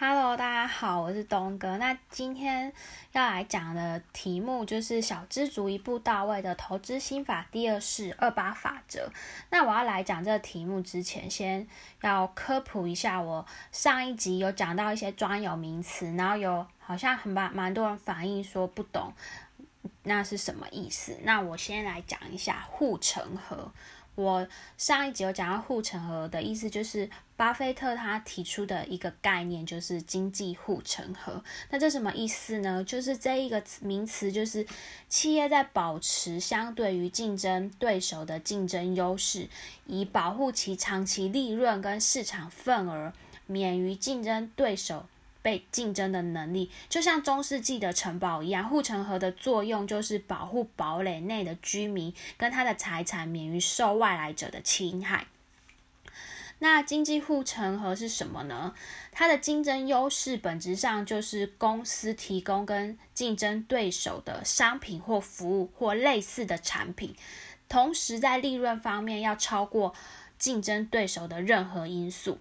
Hello，大家好，我是东哥。那今天要来讲的题目就是小资族一步到位的投资心法第二式二八法则。那我要来讲这个题目之前，先要科普一下，我上一集有讲到一些专有名词，然后有好像很蛮蛮多人反映说不懂，那是什么意思？那我先来讲一下护城河。我上一集有讲到护城河的意思，就是巴菲特他提出的一个概念，就是经济护城河。那这什么意思呢？就是这一个名词，就是企业在保持相对于竞争对手的竞争优势，以保护其长期利润跟市场份额，免于竞争对手。被竞争的能力，就像中世纪的城堡一样，护城河的作用就是保护堡垒内的居民跟他的财产免于受外来者的侵害。那经济护城河是什么呢？它的竞争优势本质上就是公司提供跟竞争对手的商品或服务或类似的产品，同时在利润方面要超过竞争对手的任何因素。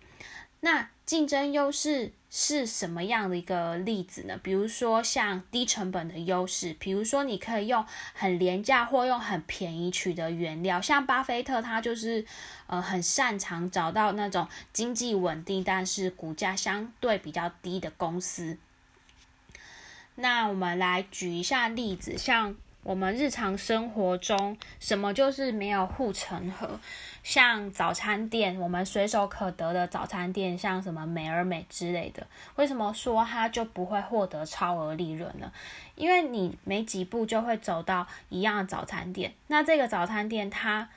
那竞争优势是什么样的一个例子呢？比如说像低成本的优势，比如说你可以用很廉价或用很便宜取得原料，像巴菲特他就是呃很擅长找到那种经济稳定但是股价相对比较低的公司。那我们来举一下例子，像。我们日常生活中，什么就是没有护城河？像早餐店，我们随手可得的早餐店，像什么美而美之类的，为什么说它就不会获得超额利润呢？因为你没几步就会走到一样的早餐店，那这个早餐店它。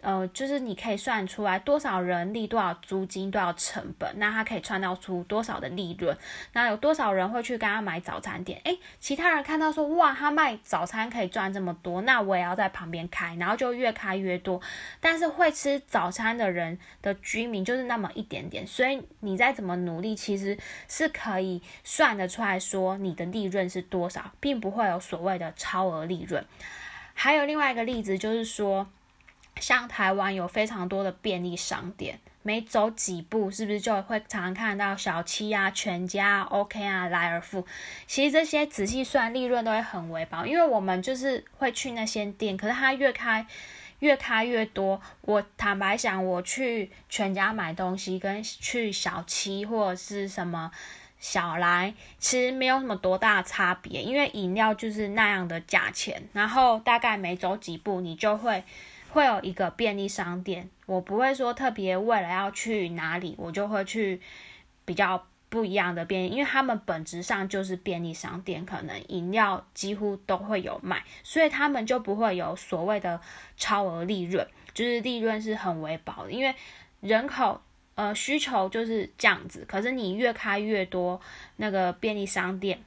呃，就是你可以算出来多少人力、多少租金、多少成本，那他可以创造出多少的利润。那有多少人会去跟他买早餐店？诶，其他人看到说，哇，他卖早餐可以赚这么多，那我也要在旁边开，然后就越开越多。但是会吃早餐的人的居民就是那么一点点，所以你再怎么努力，其实是可以算得出来说你的利润是多少，并不会有所谓的超额利润。还有另外一个例子就是说。像台湾有非常多的便利商店，每走几步，是不是就会常看到小七啊、全家、OK 啊、莱尔富？其实这些仔细算，利润都会很微薄，因为我们就是会去那些店，可是它越开越开越多。我坦白讲，我去全家买东西，跟去小七或者是什么小来，其实没有什么多大差别，因为饮料就是那样的价钱，然后大概每走几步，你就会。会有一个便利商店，我不会说特别为了要去哪里，我就会去比较不一样的便利，因为他们本质上就是便利商店，可能饮料几乎都会有卖，所以他们就不会有所谓的超额利润，就是利润是很微薄的，因为人口呃需求就是这样子，可是你越开越多那个便利商店。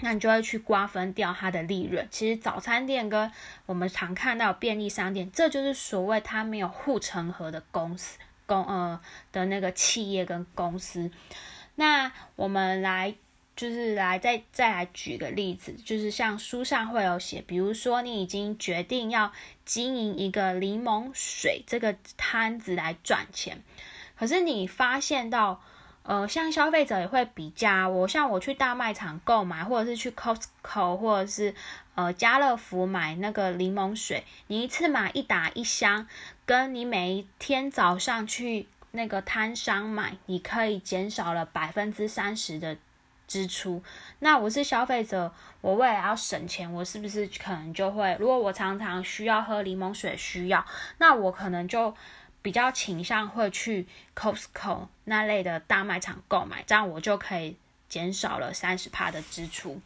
那你就会去瓜分掉它的利润。其实早餐店跟我们常看到便利商店，这就是所谓它没有护城河的公司公呃的那个企业跟公司。那我们来就是来再再来举个例子，就是像书上会有写，比如说你已经决定要经营一个柠檬水这个摊子来赚钱，可是你发现到。呃，像消费者也会比较，我像我去大卖场购买，或者是去 Costco 或者是呃家乐福买那个柠檬水，你一次买一打一箱，跟你每一天早上去那个摊商买，你可以减少了百分之三十的支出。那我是消费者，我为了要省钱，我是不是可能就会，如果我常常需要喝柠檬水，需要，那我可能就。比较倾向会去 Costco 那类的大卖场购买，这样我就可以减少了三十帕的支出。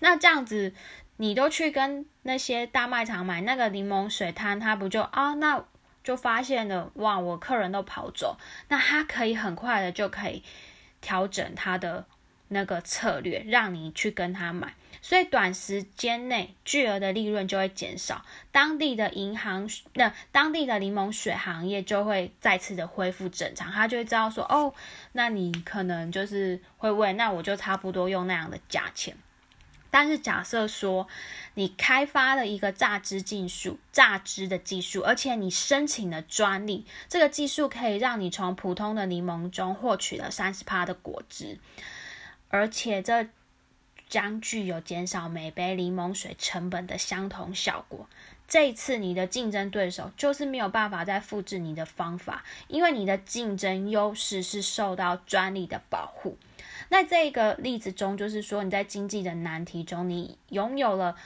那这样子，你都去跟那些大卖场买那个柠檬水摊，他不就啊？那就发现了哇，我客人都跑走，那他可以很快的就可以调整他的那个策略，让你去跟他买。所以短时间内巨额的利润就会减少，当地的银行那当地的柠檬水行业就会再次的恢复正常，他就会知道说哦，那你可能就是会问，那我就差不多用那样的价钱。但是假设说你开发了一个榨汁技术，榨汁的技术，而且你申请了专利，这个技术可以让你从普通的柠檬中获取了三十帕的果汁，而且这将具有减少每杯柠檬水成本的相同效果。这一次你的竞争对手就是没有办法再复制你的方法，因为你的竞争优势是受到专利的保护。那这个例子中，就是说你在经济的难题中，你拥有了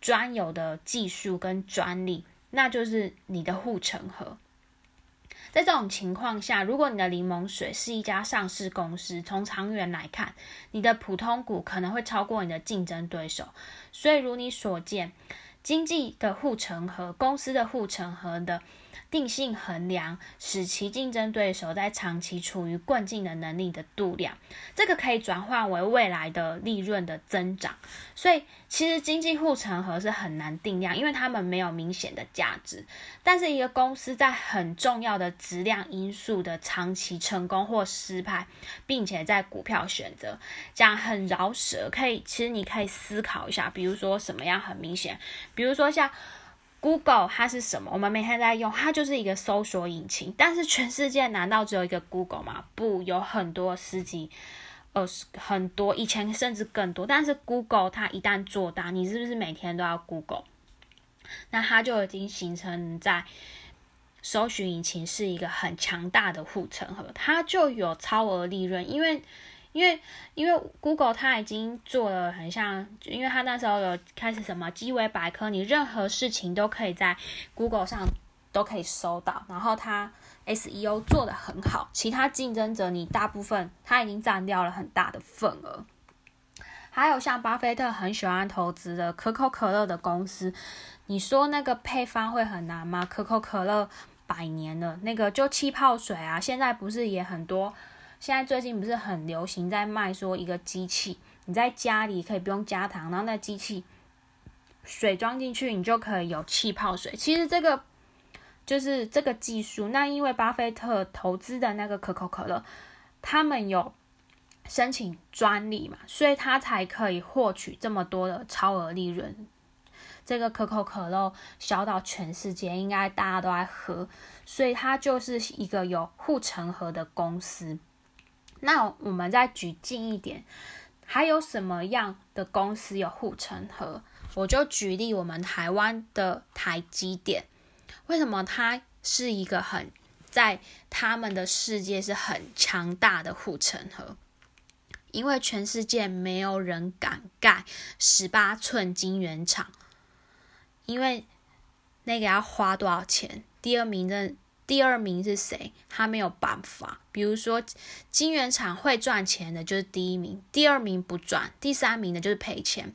专有的技术跟专利，那就是你的护城河。在这种情况下，如果你的柠檬水是一家上市公司，从长远来看，你的普通股可能会超过你的竞争对手。所以，如你所见。经济的护城河，公司的护城河的。定性衡量，使其竞争对手在长期处于困境的能力的度量，这个可以转换为未来的利润的增长。所以，其实经济护城河是很难定量，因为他们没有明显的价值。但是，一个公司在很重要的质量因素的长期成功或失败，并且在股票选择，这样很饶舌，可以，其实你可以思考一下，比如说什么样很明显，比如说像。Google 它是什么？我们每天在用，它就是一个搜索引擎。但是全世界难道只有一个 Google 吗？不，有很多司机，呃，很多以前甚至更多。但是 Google 它一旦做大，你是不是每天都要 Google？那它就已经形成在搜寻引擎是一个很强大的护城河，它就有超额利润，因为。因为因为 Google 它已经做了很像，因为它那时候有开始什么鸡尾百科，你任何事情都可以在 Google 上都可以搜到，然后它 SEO 做的很好，其他竞争者你大部分它已经占掉了很大的份额。还有像巴菲特很喜欢投资的可口可乐的公司，你说那个配方会很难吗？可口可乐百年了，那个就气泡水啊，现在不是也很多。现在最近不是很流行在卖说一个机器，你在家里可以不用加糖，然后那机器水装进去，你就可以有气泡水。其实这个就是这个技术。那因为巴菲特投资的那个可口可乐，他们有申请专利嘛，所以他才可以获取这么多的超额利润。这个可口可乐销到全世界，应该大家都在喝，所以它就是一个有护城河的公司。那我们再举近一点，还有什么样的公司有护城河？我就举例我们台湾的台积电，为什么它是一个很在他们的世界是很强大的护城河？因为全世界没有人敢盖十八寸晶圆厂，因为那个要花多少钱？第二名的。第二名是谁？他没有办法。比如说，金圆厂会赚钱的，就是第一名；第二名不赚，第三名的就是赔钱。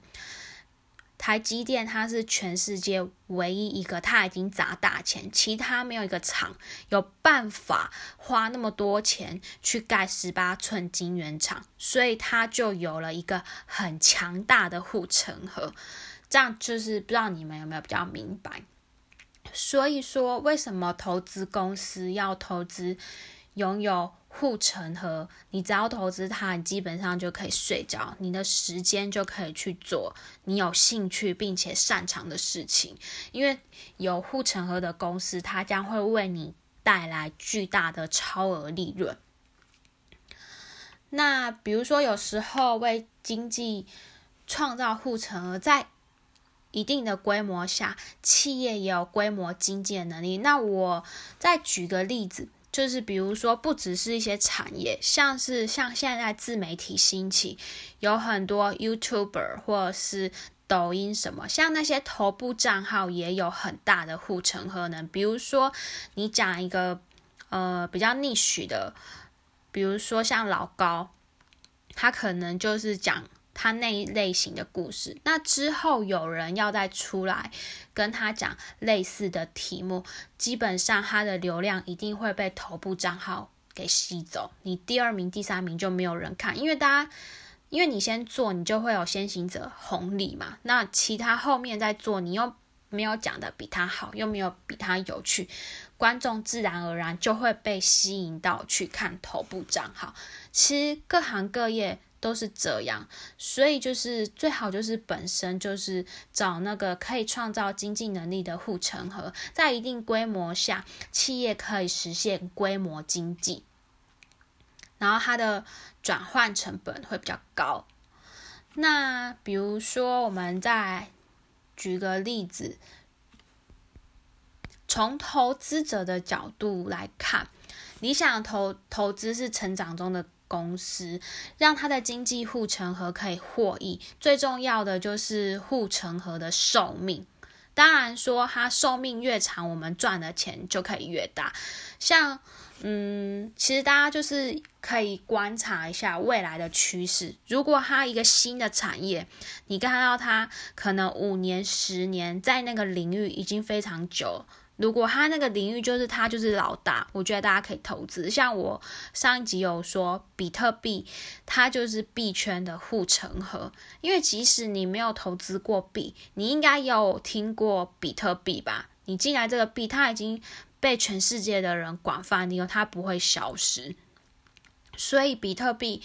台积电它是全世界唯一一个，它已经砸大钱，其他没有一个厂有办法花那么多钱去盖十八寸金圆厂，所以它就有了一个很强大的护城河。这样就是不知道你们有没有比较明白？所以说，为什么投资公司要投资拥有护城河？你只要投资它，你基本上就可以睡着，你的时间就可以去做你有兴趣并且擅长的事情。因为有护城河的公司，它将会为你带来巨大的超额利润。那比如说，有时候为经济创造护城河，在一定的规模下，企业也有规模经济的能力。那我再举个例子，就是比如说，不只是一些产业，像是像现在自媒体兴起，有很多 YouTuber 或者是抖音什么，像那些头部账号也有很大的护城河呢。比如说，你讲一个呃比较逆许的，比如说像老高，他可能就是讲。他那一类型的故事，那之后有人要再出来跟他讲类似的题目，基本上他的流量一定会被头部账号给吸走。你第二名、第三名就没有人看，因为大家，因为你先做，你就会有先行者红利嘛。那其他后面再做，你又没有讲的比他好，又没有比他有趣，观众自然而然就会被吸引到去看头部账号。其实各行各业。都是这样，所以就是最好就是本身就是找那个可以创造经济能力的护城河，在一定规模下，企业可以实现规模经济，然后它的转换成本会比较高。那比如说，我们再举个例子，从投资者的角度来看，理想投投资是成长中的。公司让它的经济护城河可以获益，最重要的就是护城河的寿命。当然说它寿命越长，我们赚的钱就可以越大。像嗯，其实大家就是可以观察一下未来的趋势。如果它一个新的产业，你看到它可能五年、十年在那个领域已经非常久。如果他那个领域就是他就是老大，我觉得大家可以投资。像我上一集有说，比特币它就是币圈的护城河。因为即使你没有投资过币，你应该有听过比特币吧？你进来这个币，它已经被全世界的人广泛利用，它不会消失。所以比特币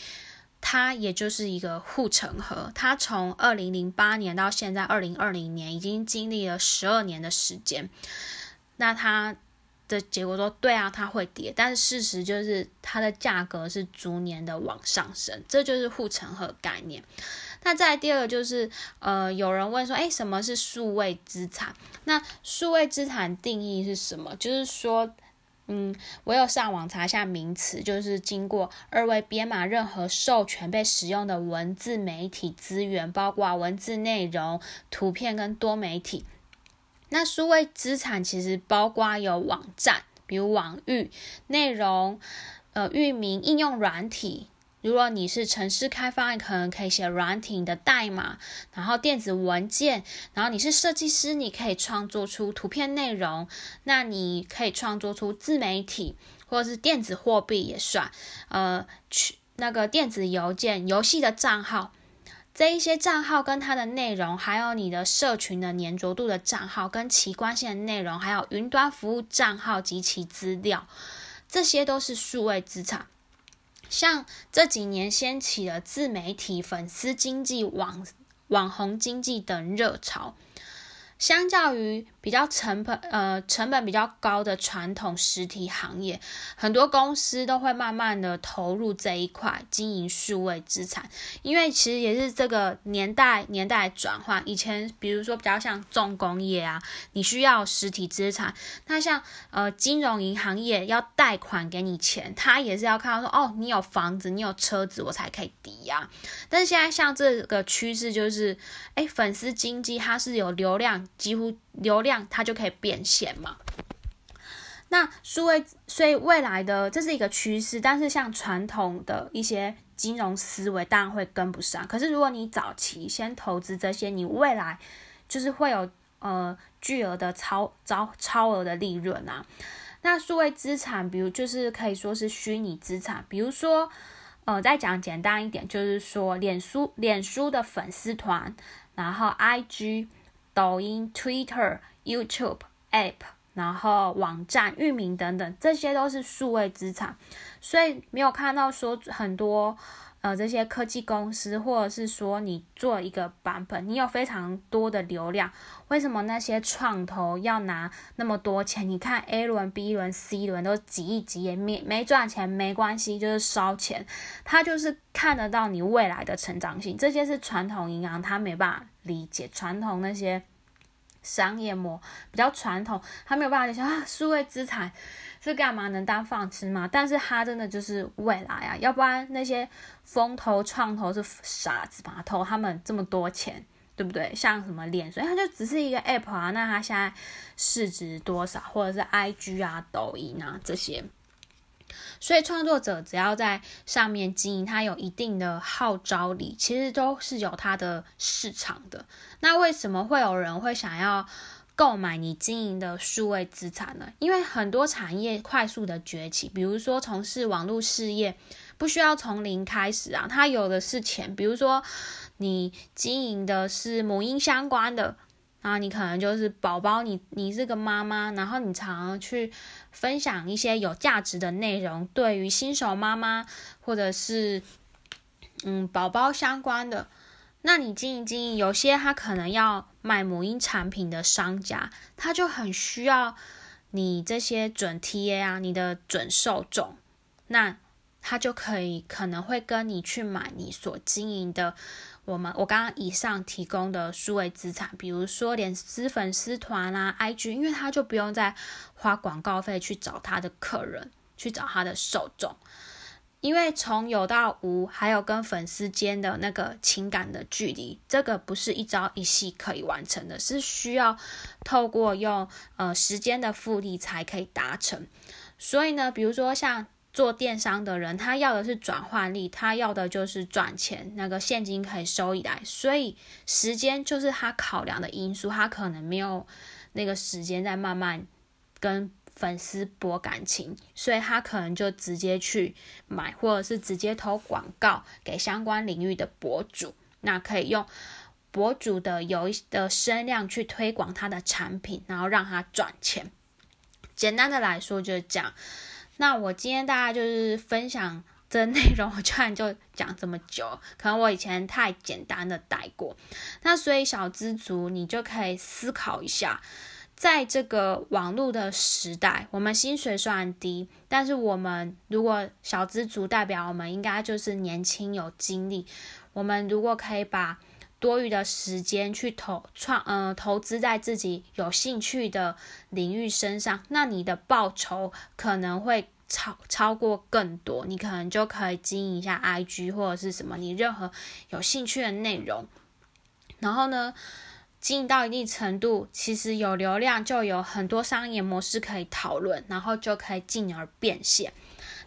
它也就是一个护城河。它从二零零八年到现在二零二零年，已经经历了十二年的时间。那它的结果说对啊，它会跌，但是事实就是它的价格是逐年的往上升，这就是护城河概念。那再第二个就是，呃，有人问说，哎，什么是数位资产？那数位资产定义是什么？就是说，嗯，我有上网查一下名词，就是经过二位编码任何授权被使用的文字媒体资源，包括文字内容、图片跟多媒体。那数位资产其实包括有网站，比如网域内容、呃域名、应用软体。如果你是城市开发，你可能可以写软体的代码，然后电子文件。然后你是设计师，你可以创作出图片内容。那你可以创作出自媒体，或者是电子货币也算。呃，去那个电子邮件、游戏的账号。这一些账号跟它的内容，还有你的社群的粘着度的账号跟其关系的内容，还有云端服务账号及其资料，这些都是数位资产。像这几年掀起的自媒体、粉丝经济、网网红经济等热潮。相较于比较成本呃成本比较高的传统实体行业，很多公司都会慢慢的投入这一块经营数位资产，因为其实也是这个年代年代转换。以前比如说比较像重工业啊，你需要实体资产，那像呃金融银行业要贷款给你钱，他也是要看到说哦你有房子你有车子我才可以抵押。但是现在像这个趋势就是，哎粉丝经济它是有流量。几乎流量它就可以变现嘛？那数位，所以未来的这是一个趋势，但是像传统的一些金融思维当然会跟不上。可是如果你早期先投资这些，你未来就是会有呃巨额的超超超额的利润啊。那数位资产，比如就是可以说是虚拟资产，比如说呃再讲简单一点，就是说脸书脸书的粉丝团，然后 IG。抖音、Twitter、YouTube App，然后网站、域名等等，这些都是数位资产。所以没有看到说很多呃这些科技公司，或者是说你做一个版本，你有非常多的流量，为什么那些创投要拿那么多钱？你看 A 轮、B 轮、C 轮都几亿几亿，没没赚钱没关系，就是烧钱。他就是看得到你未来的成长性，这些是传统银行他没办法。理解传统那些商业模比较传统，他没有办法想啊，数位资产是干嘛？能当饭吃吗？但是他真的就是未来啊，要不然那些风投创投是傻子吧？投他们这么多钱，对不对？像什么脸，所以他就只是一个 app 啊，那他现在市值多少？或者是 IG 啊、抖音啊这些。所以创作者只要在上面经营，它有一定的号召力，其实都是有它的市场的。那为什么会有人会想要购买你经营的数位资产呢？因为很多产业快速的崛起，比如说从事网络事业，不需要从零开始啊，它有的是钱。比如说你经营的是母婴相关的。啊，你可能就是宝宝，你你是个妈妈，然后你常常去分享一些有价值的内容，对于新手妈妈或者是嗯宝宝相关的，那你经营经营，有些他可能要卖母婴产品的商家，他就很需要你这些准 TA 啊，你的准受众，那他就可以可能会跟你去买你所经营的。我们我刚刚以上提供的数位资产，比如说连丝粉丝团啊、IG，因为他就不用再花广告费去找他的客人，去找他的受众，因为从有到无，还有跟粉丝间的那个情感的距离，这个不是一朝一夕可以完成的，是需要透过用呃时间的复利才可以达成。所以呢，比如说像。做电商的人，他要的是转换率，他要的就是赚钱，那个现金可以收益来，所以时间就是他考量的因素，他可能没有那个时间在慢慢跟粉丝博感情，所以他可能就直接去买，或者是直接投广告给相关领域的博主，那可以用博主的有的声量去推广他的产品，然后让他赚钱。简单的来说就是这样。那我今天大家就是分享这内容，我居然就讲这么久，可能我以前太简单的带过。那所以小资族，你就可以思考一下，在这个网络的时代，我们薪水虽然低，但是我们如果小资族代表我们应该就是年轻有精力，我们如果可以把多余的时间去投创，呃，投资在自己有兴趣的领域身上，那你的报酬可能会超超过更多。你可能就可以经营一下 IG 或者是什么，你任何有兴趣的内容。然后呢，经营到一定程度，其实有流量就有很多商业模式可以讨论，然后就可以进而变现。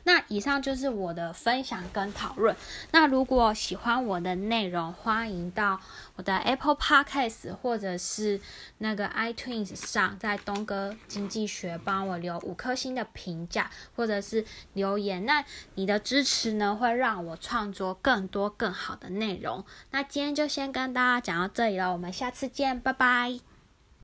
那以上就是我的分享跟讨论。那如果喜欢我的内容，欢迎到我的 Apple Podcast 或者是那个 iTunes 上，在东哥经济学帮我留五颗星的评价，或者是留言。那你的支持呢，会让我创作更多更好的内容。那今天就先跟大家讲到这里了，我们下次见，拜拜。